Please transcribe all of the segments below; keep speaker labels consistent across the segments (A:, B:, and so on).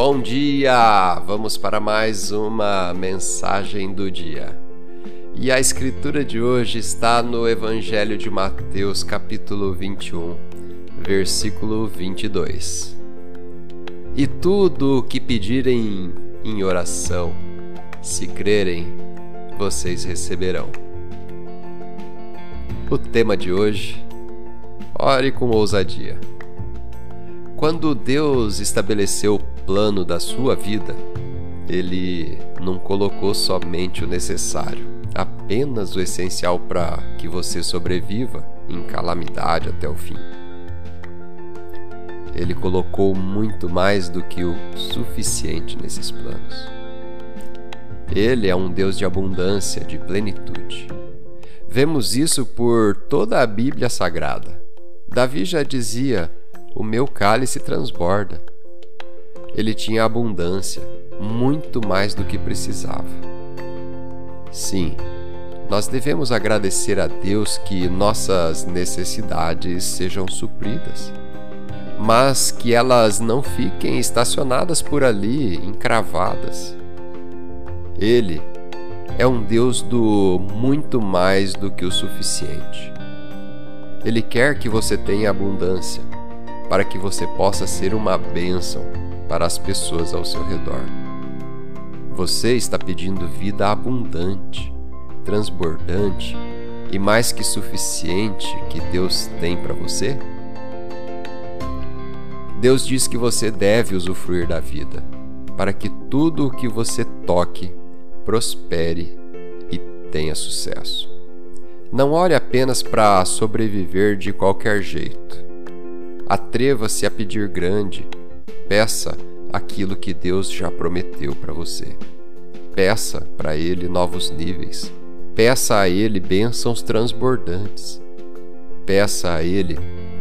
A: Bom dia! Vamos para mais uma mensagem do dia. E a escritura de hoje está no Evangelho de Mateus, capítulo 21, versículo 22. E tudo o que pedirem em oração, se crerem, vocês receberão. O tema de hoje: ore com ousadia. Quando Deus estabeleceu plano da sua vida, Ele não colocou somente o necessário, apenas o essencial para que você sobreviva em calamidade até o fim. Ele colocou muito mais do que o suficiente nesses planos. Ele é um Deus de abundância, de plenitude. Vemos isso por toda a Bíblia Sagrada. Davi já dizia: o meu cálice transborda. Ele tinha abundância, muito mais do que precisava. Sim, nós devemos agradecer a Deus que nossas necessidades sejam supridas, mas que elas não fiquem estacionadas por ali, encravadas. Ele é um Deus do muito mais do que o suficiente. Ele quer que você tenha abundância para que você possa ser uma bênção para as pessoas ao seu redor. Você está pedindo vida abundante, transbordante e mais que suficiente que Deus tem para você? Deus diz que você deve usufruir da vida, para que tudo o que você toque prospere e tenha sucesso. Não olhe apenas para sobreviver de qualquer jeito Atreva-se a pedir grande. Peça aquilo que Deus já prometeu para você. Peça para Ele novos níveis. Peça a Ele bênçãos transbordantes. Peça a Ele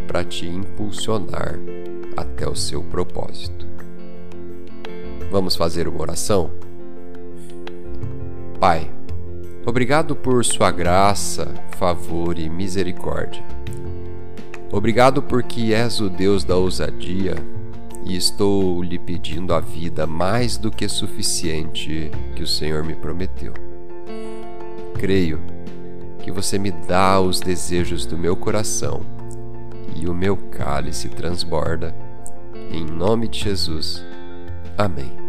A: para te impulsionar até o seu propósito. Vamos fazer uma oração? Pai, obrigado por Sua graça, favor e misericórdia. Obrigado porque és o Deus da ousadia e estou lhe pedindo a vida mais do que suficiente que o Senhor me prometeu. Creio que você me dá os desejos do meu coração e o meu cálice transborda. Em nome de Jesus. Amém.